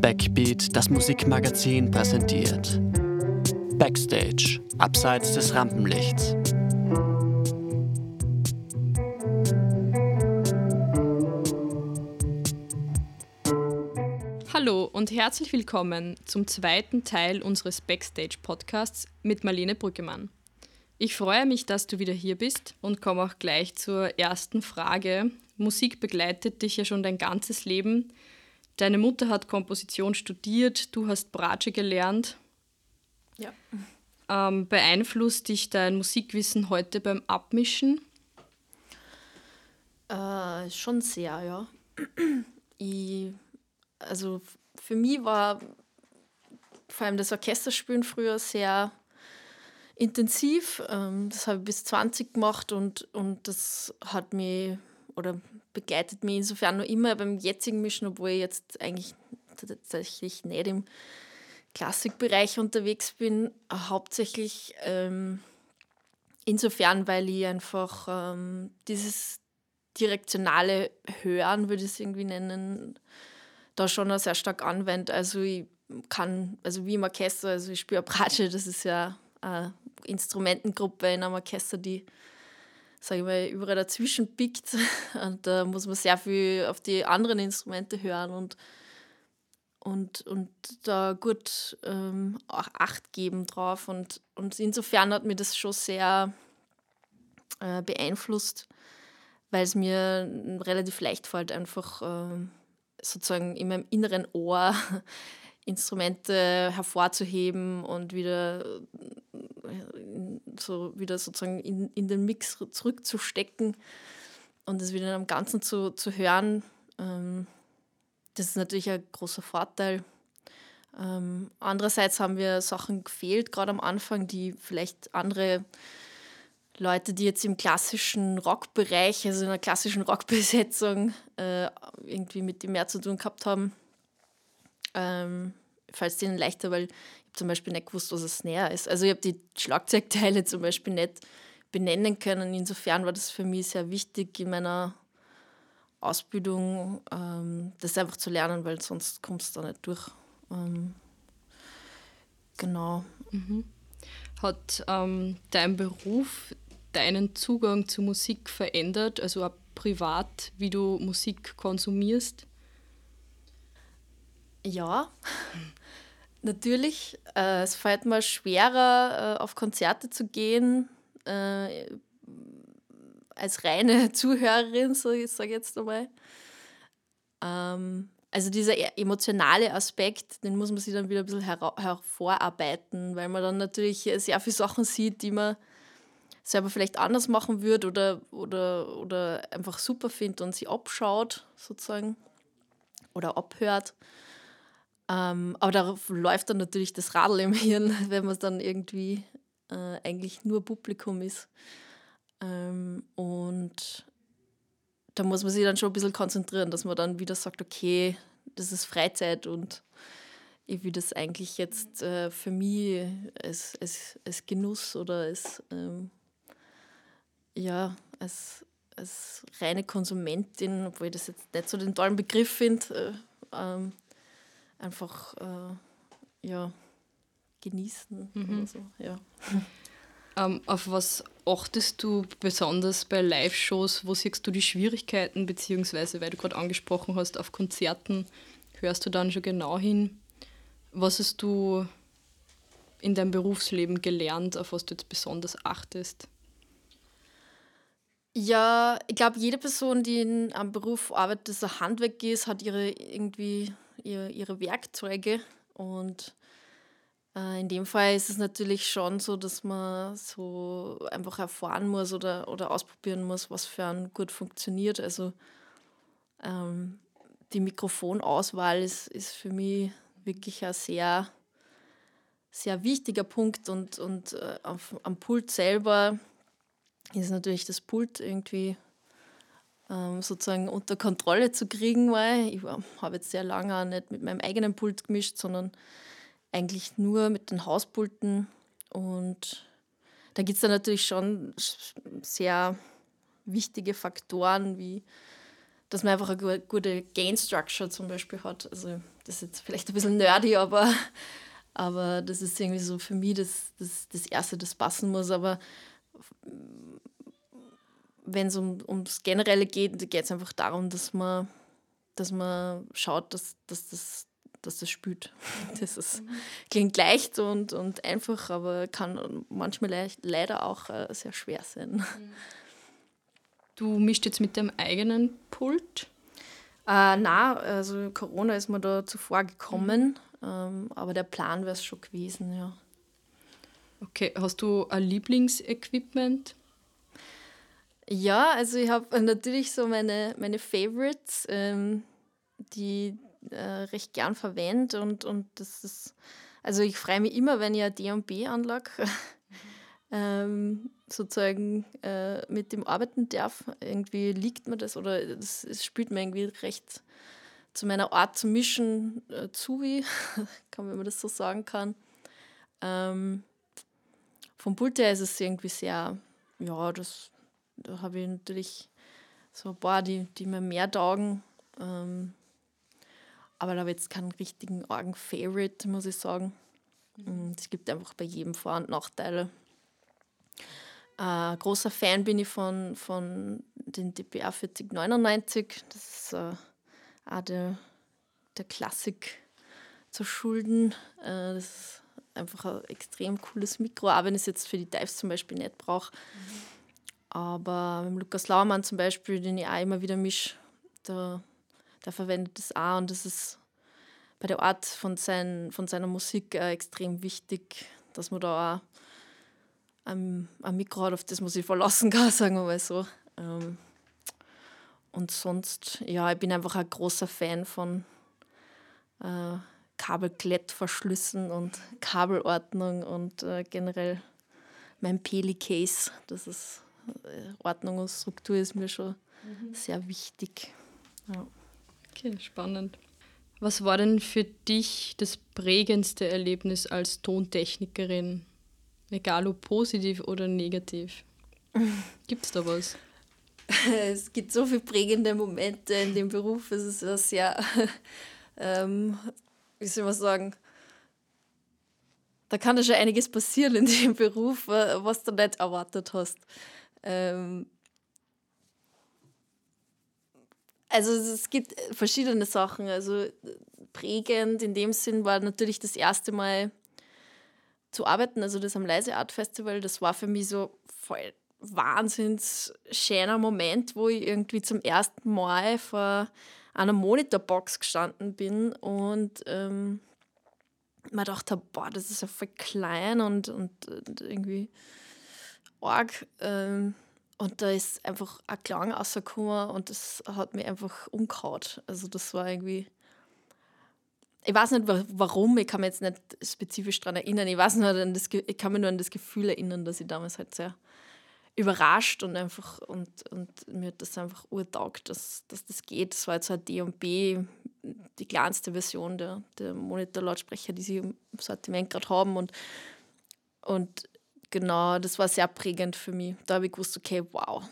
Backbeat, das Musikmagazin, präsentiert. Backstage, abseits des Rampenlichts. Hallo und herzlich willkommen zum zweiten Teil unseres Backstage-Podcasts mit Marlene Brückemann. Ich freue mich, dass du wieder hier bist und komme auch gleich zur ersten Frage. Musik begleitet dich ja schon dein ganzes Leben. Deine Mutter hat Komposition studiert, du hast Bratsche gelernt. Ja. Ähm, beeinflusst dich dein Musikwissen heute beim Abmischen? Äh, schon sehr, ja. Ich, also für mich war vor allem das Orchesterspielen früher sehr intensiv. Ähm, das habe ich bis 20 gemacht und, und das hat mich oder begleitet mich insofern noch immer beim jetzigen Mischen, obwohl ich jetzt eigentlich tatsächlich nicht im Klassikbereich unterwegs bin. Hauptsächlich ähm, insofern, weil ich einfach ähm, dieses direktionale Hören, würde ich es irgendwie nennen, da schon sehr stark anwende. Also ich kann, also wie im Orchester, also ich spiele Bratsche, das ist ja eine Instrumentengruppe in einem Orchester, die, sage ich mal, überall dazwischen pickt. Und da muss man sehr viel auf die anderen Instrumente hören und, und, und da gut ähm, auch Acht geben drauf. Und, und insofern hat mir das schon sehr äh, beeinflusst, weil es mir relativ leicht fällt, einfach äh, sozusagen in meinem inneren Ohr Instrumente hervorzuheben und wieder so wieder sozusagen in, in den Mix zurückzustecken und es wieder am Ganzen zu, zu hören. Ähm, das ist natürlich ein großer Vorteil. Ähm, andererseits haben wir Sachen gefehlt, gerade am Anfang, die vielleicht andere Leute, die jetzt im klassischen Rockbereich, also in einer klassischen Rockbesetzung, äh, irgendwie mit dem mehr zu tun gehabt haben ähm, falls ihnen leichter, weil zum Beispiel nicht gewusst, was ein Snare ist. Also ich habe die Schlagzeugteile zum Beispiel nicht benennen können. Insofern war das für mich sehr wichtig in meiner Ausbildung, ähm, das einfach zu lernen, weil sonst kommst du da nicht durch. Ähm, genau. Mhm. Hat ähm, dein Beruf deinen Zugang zu Musik verändert, also auch privat, wie du Musik konsumierst? Ja, natürlich. Äh, es fällt mir schwerer, äh, auf Konzerte zu gehen, äh, als reine Zuhörerin, so ich sage jetzt einmal. Ähm, also dieser e-, emotionale Aspekt, den muss man sich dann wieder ein bisschen her hervorarbeiten, weil man dann natürlich sehr viele Sachen sieht, die man selber vielleicht anders machen würde oder, oder, oder einfach super findet und sie abschaut sozusagen oder abhört. Ähm, aber darauf läuft dann natürlich das Radl im Hirn, wenn man dann irgendwie äh, eigentlich nur Publikum ist. Ähm, und da muss man sich dann schon ein bisschen konzentrieren, dass man dann wieder sagt, okay, das ist Freizeit und ich will das eigentlich jetzt äh, für mich als, als, als Genuss oder als, ähm, ja, als, als reine Konsumentin, obwohl ich das jetzt nicht so den tollen Begriff finde, äh, ähm, einfach äh, ja, genießen mhm. oder so. Ja. Ähm, auf was achtest du besonders bei Live-Shows? Wo siehst du die Schwierigkeiten, beziehungsweise, weil du gerade angesprochen hast, auf Konzerten hörst du dann schon genau hin? Was hast du in deinem Berufsleben gelernt, auf was du jetzt besonders achtest? Ja, ich glaube, jede Person, die in einem Beruf arbeitet, das ein Handwerk ist, hat ihre irgendwie ihr, ihre Werkzeuge. Und äh, in dem Fall ist es natürlich schon so, dass man so einfach erfahren muss oder, oder ausprobieren muss, was für ein gut funktioniert. Also ähm, die Mikrofonauswahl ist, ist für mich wirklich ein sehr, sehr wichtiger Punkt und, und äh, auf, am Pult selber ist natürlich das Pult irgendwie ähm, sozusagen unter Kontrolle zu kriegen, weil ich habe jetzt sehr lange nicht mit meinem eigenen Pult gemischt, sondern eigentlich nur mit den Hauspulten. Und da gibt es dann natürlich schon sehr wichtige Faktoren wie dass man einfach eine gute Gain-Structure zum Beispiel hat. Also das ist jetzt vielleicht ein bisschen nerdy, aber, aber das ist irgendwie so für mich das, das, das Erste, das passen muss. Aber wenn es um, ums Generelle geht, geht es einfach darum, dass man, dass man schaut, dass, dass, das, dass das spült. Das ist, klingt leicht und, und einfach, aber kann manchmal le leider auch äh, sehr schwer sein. Du mischt jetzt mit dem eigenen Pult? Äh, na, also Corona ist mir da zuvor gekommen, mhm. ähm, aber der Plan wäre es schon gewesen, ja. Okay, hast du ein Lieblingsequipment? Ja, also ich habe natürlich so meine, meine Favorites, ähm, die äh, recht gern verwende und, und das ist, also ich freue mich immer, wenn ich eine D&B-Anlage ähm, sozusagen äh, mit dem arbeiten darf. Irgendwie liegt mir das oder es spielt mir irgendwie recht zu meiner Art zu mischen äh, zu, wie, kann, wenn man das so sagen kann. Ähm, vom Pult her ist es irgendwie sehr, ja, das, da habe ich natürlich so ein paar, die, die mir mehr taugen. Ähm, aber da habe ich jetzt keinen richtigen Orgen-Favorite, muss ich sagen. Mhm. Es gibt einfach bei jedem Vor- und Nachteile. Äh, großer Fan bin ich von, von den DPR 4099. Das ist äh, auch der, der Klassik zu schulden. Äh, das ist einfach ein extrem cooles Mikro, auch wenn ich es jetzt für die Dives zum Beispiel nicht brauche. Mhm. Aber mit Lukas Laumann zum Beispiel, den ich auch immer wieder mische, da, der verwendet das auch und das ist bei der Art von, sein, von seiner Musik äh, extrem wichtig, dass man da auch ein, ein Mikro hat, auf das man sich verlassen kann, sagen wir mal so. Ähm, und sonst, ja, ich bin einfach ein großer Fan von äh, Kabelklettverschlüssen und Kabelordnung und äh, generell mein Peli-Case. Das ist Ordnung und Struktur ist mir schon mhm. sehr wichtig. Ja. Okay, spannend. Was war denn für dich das prägendste Erlebnis als Tontechnikerin? Egal ob positiv oder negativ. Gibt es da was? Es gibt so viele prägende Momente in dem Beruf. Es ist ja sehr, ähm, wie soll man sagen, da kann ja schon einiges passieren in dem Beruf, was du nicht erwartet hast. Ähm, also es gibt verschiedene Sachen. Also prägend in dem Sinn war natürlich das erste Mal zu arbeiten, also das am Leise Art Festival, das war für mich so voll wahnsinns schöner Moment, wo ich irgendwie zum ersten Mal vor einer Monitorbox gestanden bin und ähm, man dachte, boah, das ist ja voll klein und, und, und irgendwie arg. Ähm, und da ist einfach ein Klang rausgekommen und das hat mich einfach umgehauen. Also das war irgendwie ich weiß nicht warum, ich kann mich jetzt nicht spezifisch daran erinnern. Ich weiß nur das, ich kann mich nur an das Gefühl erinnern, dass ich damals halt sehr überrascht und einfach und, und mir hat das einfach urtaugt, dass, dass das geht. Das war jetzt halt D&B, die kleinste Version der, der Monitor-Lautsprecher, die sie im Sortiment gerade haben und, und genau, das war sehr prägend für mich. Da habe ich gewusst, okay, wow,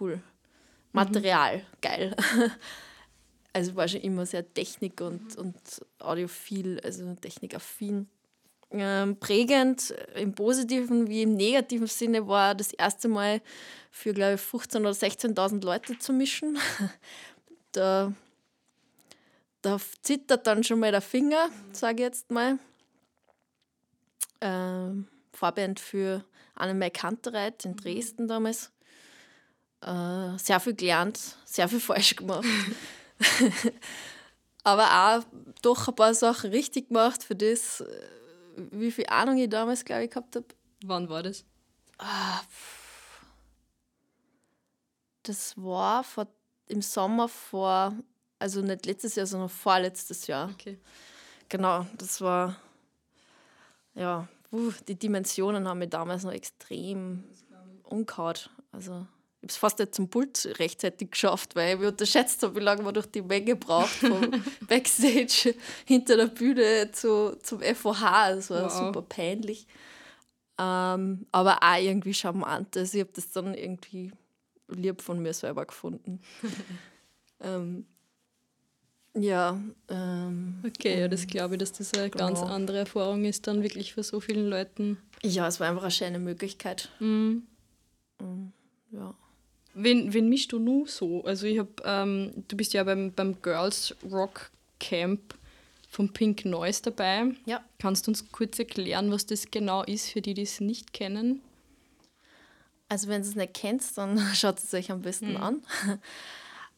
cool. Mhm. Material, mhm. geil. also war schon immer sehr Technik- und, und audiophil, also technikaffin. Ähm, prägend im positiven wie im negativen Sinne war das erste Mal für, glaube ich, 15.000 oder 16.000 Leute zu mischen. da, da zittert dann schon mal der Finger, sage ich jetzt mal. Ähm, Vorband für Annemai Kantereit in Dresden damals. Äh, sehr viel gelernt, sehr viel falsch gemacht. Aber auch doch ein paar Sachen richtig gemacht für das, äh, wie viel Ahnung ich damals, glaube ich, gehabt habe. Wann war das? Ah, das war vor, im Sommer vor, also nicht letztes Jahr, sondern vorletztes Jahr. Okay. Genau, das war, ja, uh, die Dimensionen haben mich damals noch extrem umgehauen. Also ich habe es fast nicht zum Pult rechtzeitig geschafft, weil ich unterschätzt habe, wie lange man durch die Menge braucht, vom Backstage hinter der Bühne zu, zum FOH. Das war wow. super peinlich. Ähm, aber auch irgendwie charmant. Also ich habe das dann irgendwie lieb von mir selber gefunden. ähm, ja. Ähm, okay, ja, das glaube ich, dass das eine genau. ganz andere Erfahrung ist, dann wirklich für so vielen Leuten. Ja, es war einfach eine schöne Möglichkeit. Mhm. Ja. Wen, wen mischst du nun so? Also ich habe, ähm, du bist ja beim, beim Girls Rock Camp von Pink Noise dabei. Ja. Kannst du uns kurz erklären, was das genau ist, für die, die es nicht kennen? Also wenn ihr es nicht kennt, dann schaut es euch am besten mhm. an.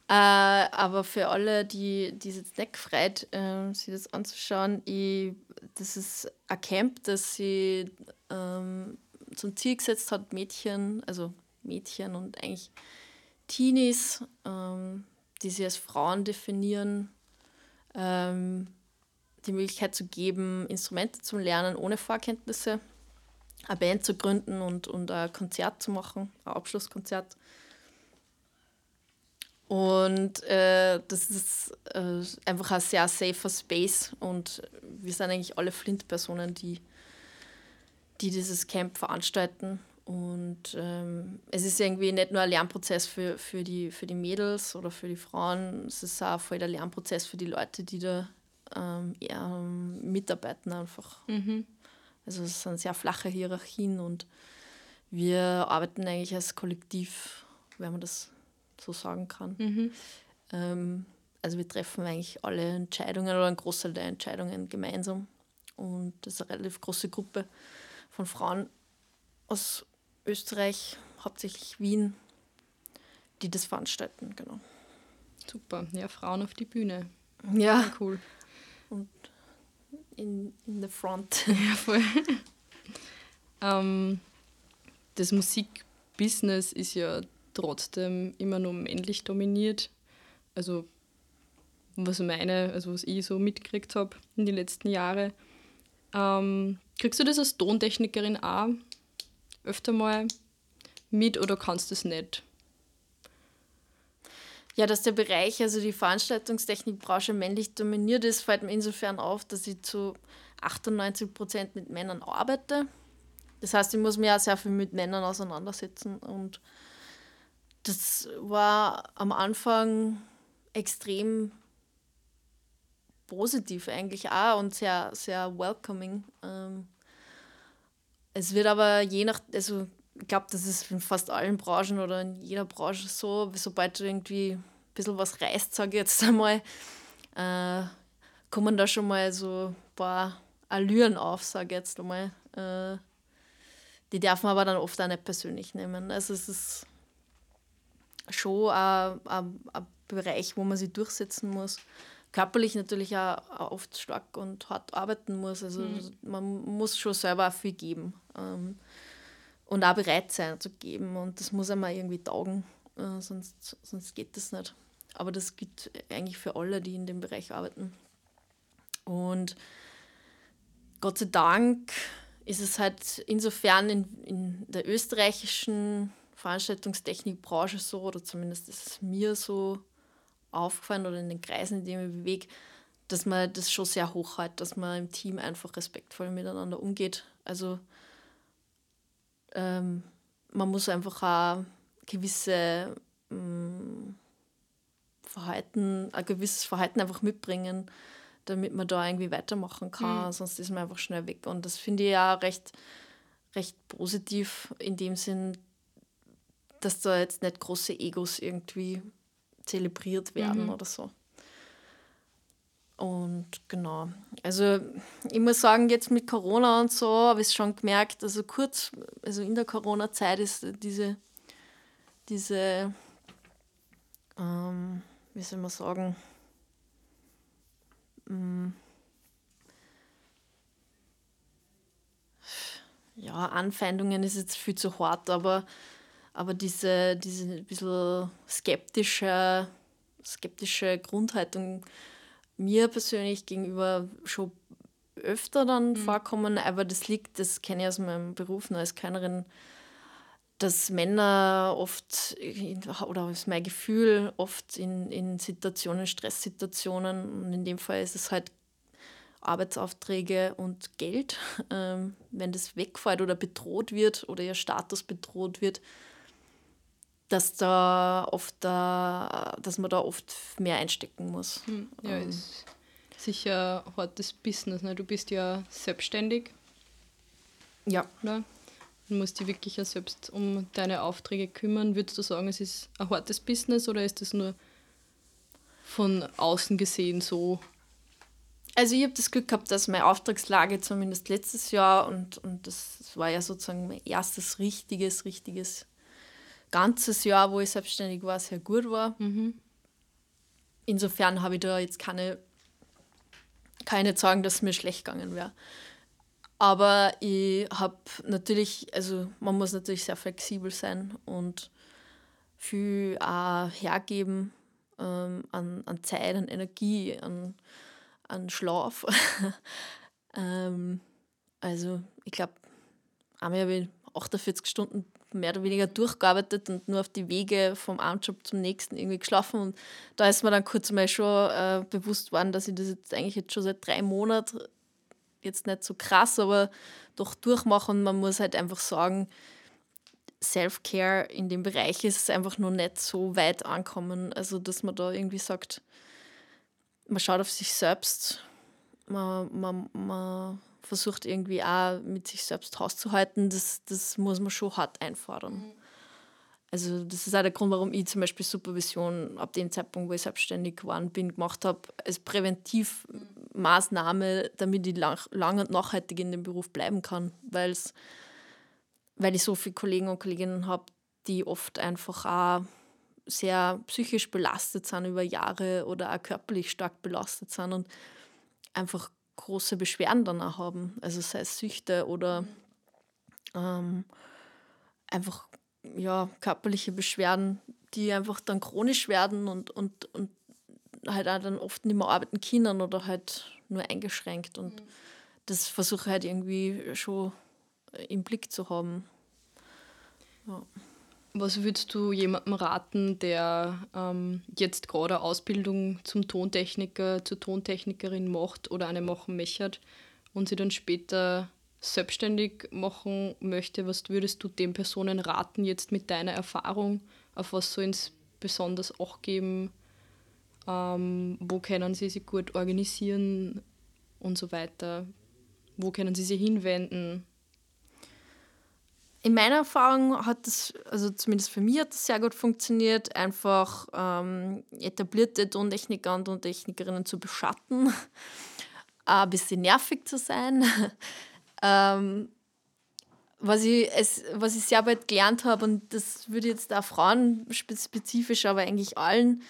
Äh, aber für alle, die, die es jetzt nicht gefreut, äh, sich das anzuschauen, ich, das ist ein Camp, das sie ähm, zum Ziel gesetzt hat, Mädchen, also Mädchen und eigentlich Teenies, ähm, die sich als Frauen definieren, ähm, die Möglichkeit zu geben, Instrumente zu lernen ohne Vorkenntnisse, eine Band zu gründen und, und ein Konzert zu machen, ein Abschlusskonzert. Und äh, das ist äh, einfach ein sehr safer Space und wir sind eigentlich alle Flint-Personen, die, die dieses Camp veranstalten und ähm, es ist irgendwie nicht nur ein Lernprozess für, für, die, für die Mädels oder für die Frauen, es ist auch voll der Lernprozess für die Leute, die da ähm, ähm, mitarbeiten einfach. Mhm. Also es sind sehr flache Hierarchien und wir arbeiten eigentlich als Kollektiv, wenn man das so sagen kann. Mhm. Ähm, also wir treffen eigentlich alle Entscheidungen oder einen Großteil der Entscheidungen gemeinsam. Und das ist eine relativ große Gruppe von Frauen aus Österreich, hauptsächlich Wien, die das veranstalten, genau. Super, ja, Frauen auf die Bühne. Ja. Sehr cool. Und in, in the front. Ja, voll. ähm, das Musikbusiness ist ja trotzdem immer nur männlich dominiert. Also was meine, also was ich so mitgekriegt habe in den letzten Jahren. Ähm, kriegst du das als Tontechnikerin auch öfter mal mit oder kannst du es nicht? Ja, dass der Bereich, also die Veranstaltungstechnikbranche männlich dominiert ist, fällt mir insofern auf, dass ich zu 98 Prozent mit Männern arbeite. Das heißt, ich muss mich auch sehr viel mit Männern auseinandersetzen. Und das war am Anfang extrem positiv eigentlich auch und sehr, sehr welcoming. Ähm, es wird aber je nach, also ich glaube, das ist in fast allen Branchen oder in jeder Branche so, sobald du irgendwie ein bisschen was reißt, sage ich jetzt einmal, äh, kommen da schon mal so ein paar Allüren auf, sage ich jetzt einmal. Äh, die darf man aber dann oft auch nicht persönlich nehmen. Also es ist schon ein, ein, ein Bereich, wo man sich durchsetzen muss körperlich natürlich auch oft stark und hart arbeiten muss. Also mhm. man muss schon selber auch viel geben ähm, und auch bereit sein zu geben. Und das muss einmal irgendwie taugen, äh, sonst, sonst geht das nicht. Aber das gilt eigentlich für alle, die in dem Bereich arbeiten. Und Gott sei Dank ist es halt insofern in, in der österreichischen Veranstaltungstechnikbranche so, oder zumindest ist es mir so aufgefallen oder in den Kreisen, in denen ich mich bewege, dass man das schon sehr hoch hat, dass man im Team einfach respektvoll miteinander umgeht. Also ähm, man muss einfach auch gewisse ähm, Verhalten, ein gewisses Verhalten einfach mitbringen, damit man da irgendwie weitermachen kann, mhm. sonst ist man einfach schnell weg. Und das finde ich ja recht, recht positiv in dem Sinn, dass da jetzt nicht große Egos irgendwie zelebriert werden mhm. oder so. Und genau, also ich muss sagen, jetzt mit Corona und so habe ich es schon gemerkt, also kurz, also in der Corona-Zeit ist diese, diese, ähm, wie soll man sagen, ähm, ja, Anfeindungen ist jetzt viel zu hart, aber aber diese, diese ein bisschen skeptische, skeptische Grundhaltung mir persönlich gegenüber schon öfter dann mhm. vorkommen, aber das liegt, das kenne ich aus meinem Beruf als Kellnerin, dass Männer oft, oder ist mein Gefühl, oft in, in Situationen, Stresssituationen, und in dem Fall ist es halt Arbeitsaufträge und Geld, ähm, wenn das wegfällt oder bedroht wird oder ihr Status bedroht wird, dass da oft da, dass man da oft mehr einstecken muss. Hm, ja, ähm. ist sicher ein hartes Business. Ne? Du bist ja selbstständig. Ja. Ne? Du musst dich wirklich ja selbst um deine Aufträge kümmern. Würdest du sagen, es ist ein hartes Business oder ist das nur von außen gesehen so? Also ich habe das Glück gehabt, dass meine Auftragslage zumindest letztes Jahr und, und das war ja sozusagen mein erstes richtiges, richtiges ganzes Jahr, wo ich selbstständig war, sehr gut war. Mhm. Insofern habe ich da jetzt keine, keine sagen, dass es mir schlecht gegangen wäre. Aber ich habe natürlich, also man muss natürlich sehr flexibel sein und viel auch hergeben ähm, an, an Zeit, an Energie, an, an Schlaf. ähm, also ich glaube, einmal habe ich 48 Stunden mehr oder weniger durchgearbeitet und nur auf die Wege vom einen Job zum nächsten irgendwie geschlafen. Und da ist mir dann kurz mal schon äh, bewusst worden, dass ich das jetzt eigentlich jetzt schon seit drei Monaten jetzt nicht so krass, aber doch durchmachen. Man muss halt einfach sagen, Self-Care in dem Bereich ist einfach noch nicht so weit ankommen. Also, dass man da irgendwie sagt, man schaut auf sich selbst, man, man, man versucht irgendwie auch mit sich selbst hauszuhalten, das, das muss man schon hart einfordern. Mhm. Also das ist auch der Grund, warum ich zum Beispiel Supervision ab dem Zeitpunkt, wo ich selbstständig geworden bin, gemacht habe, als Präventivmaßnahme, damit ich lang, lang und nachhaltig in dem Beruf bleiben kann, weil's, weil ich so viele Kollegen und Kolleginnen habe, die oft einfach auch sehr psychisch belastet sind über Jahre oder auch körperlich stark belastet sind und einfach große Beschwerden danach haben. Also sei es Süchte oder ähm, einfach ja, körperliche Beschwerden, die einfach dann chronisch werden und, und, und halt auch dann oft nicht mehr arbeiten können oder halt nur eingeschränkt. Und mhm. das versuche ich halt irgendwie schon im Blick zu haben. Ja. Was würdest du jemandem raten, der ähm, jetzt gerade Ausbildung zum Tontechniker, zur Tontechnikerin macht oder eine machen möchte und sie dann später selbstständig machen möchte? Was würdest du den Personen raten, jetzt mit deiner Erfahrung? Auf was soll es besonders auch geben? Ähm, wo können sie sich gut organisieren und so weiter? Wo können sie sich hinwenden? In meiner Erfahrung hat das, also zumindest für mich hat das sehr gut funktioniert, einfach ähm, etablierte Tontechniker und Tontechnikerinnen zu beschatten, ein bisschen nervig zu sein. ähm, was, ich, es, was ich sehr bald gelernt habe, und das würde jetzt auch Frauen spezifisch, aber eigentlich allen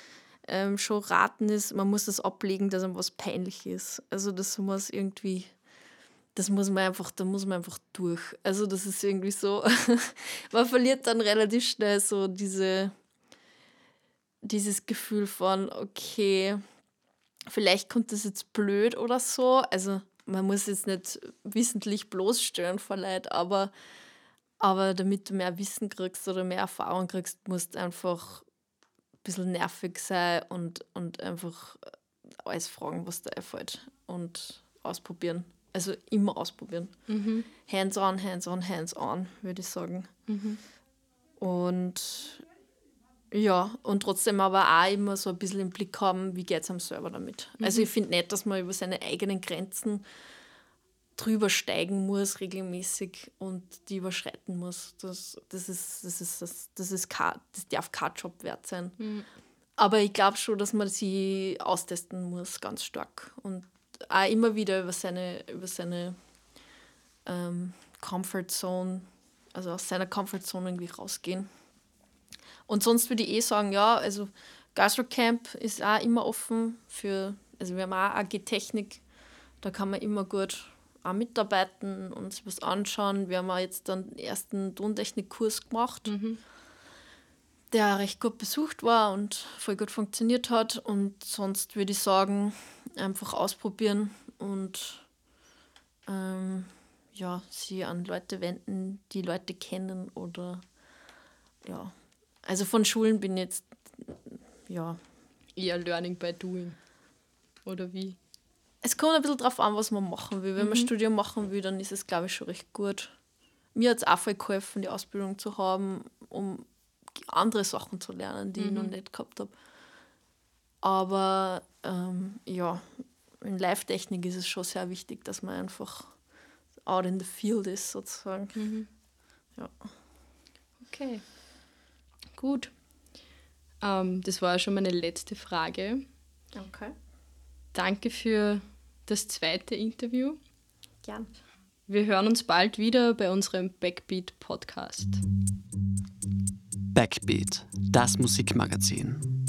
ähm, schon raten, ist, man muss das ablegen, dass einem was peinlich ist. Also das muss irgendwie das muss man einfach, da muss man einfach durch. Also das ist irgendwie so, man verliert dann relativ schnell so diese, dieses Gefühl von, okay, vielleicht kommt das jetzt blöd oder so. Also man muss jetzt nicht wissentlich bloßstellen vor Leid, aber, aber damit du mehr Wissen kriegst oder mehr Erfahrung kriegst, musst du einfach ein bisschen nervig sein und, und einfach alles fragen, was dir einfällt und ausprobieren. Also immer ausprobieren. Mhm. Hands on, hands on, hands on, würde ich sagen. Mhm. Und ja, und trotzdem aber auch immer so ein bisschen im Blick haben, wie geht es am Server damit. Mhm. Also ich finde nicht, dass man über seine eigenen Grenzen drüber steigen muss regelmäßig und die überschreiten muss. Das, das, ist, das, ist, das, das, ist kein, das darf kein Job wert sein. Mhm. Aber ich glaube schon, dass man sie austesten muss, ganz stark. Und auch immer wieder über seine, über seine ähm, Comfort Zone, also aus seiner Comfort Zone irgendwie rausgehen. Und sonst würde ich eh sagen, ja, also Gastro Camp ist auch immer offen für, also wir haben auch AG Technik, da kann man immer gut auch mitarbeiten und sich was anschauen. Wir haben auch jetzt den ersten Tontechnikkurs gemacht, mhm. Der recht gut besucht war und voll gut funktioniert hat. Und sonst würde ich sagen, einfach ausprobieren und ähm, ja, sie an Leute wenden, die Leute kennen oder ja. Also von Schulen bin ich jetzt ja. Eher Learning by Doing. Oder wie? Es kommt ein bisschen drauf an, was man machen will. Wenn mhm. man Studium machen will, dann ist es, glaube ich, schon recht gut. Mir hat es auch voll geholfen, die Ausbildung zu haben, um andere Sachen zu lernen, die Mhm. ich noch nicht gehabt habe. Aber ähm, ja, in Live-Technik ist es schon sehr wichtig, dass man einfach out in the field ist, sozusagen. Mhm. Ja. Okay. Gut. Ähm, das war schon meine letzte Frage. Okay. Danke für das zweite Interview. Gern. Wir hören uns bald wieder bei unserem Backbeat Podcast. Backbeat, das Musikmagazin.